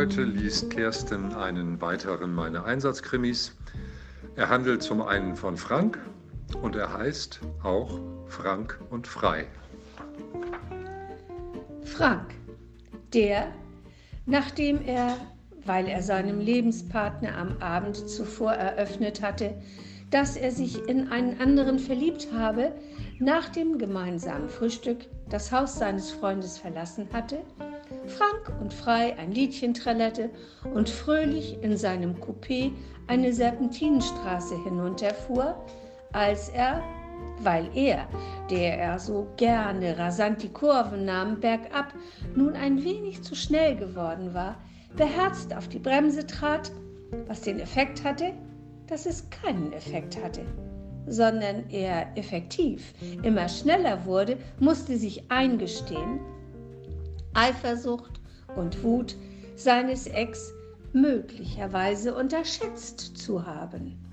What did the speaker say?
Heute liest Kerstin einen weiteren meiner Einsatzkrimis. Er handelt zum einen von Frank und er heißt auch Frank und Frei. Frank, der, nachdem er, weil er seinem Lebenspartner am Abend zuvor eröffnet hatte, dass er sich in einen anderen verliebt habe, nach dem gemeinsamen Frühstück das Haus seines Freundes verlassen hatte, frank und frei ein Liedchen trällerte und fröhlich in seinem Coupé eine Serpentinenstraße hinunterfuhr, als er, weil er, der er so gerne rasant die Kurven nahm, bergab, nun ein wenig zu schnell geworden war, beherzt auf die Bremse trat, was den Effekt hatte, dass es keinen Effekt hatte, sondern er effektiv immer schneller wurde, musste sich eingestehen, Eifersucht und Wut seines Ex möglicherweise unterschätzt zu haben.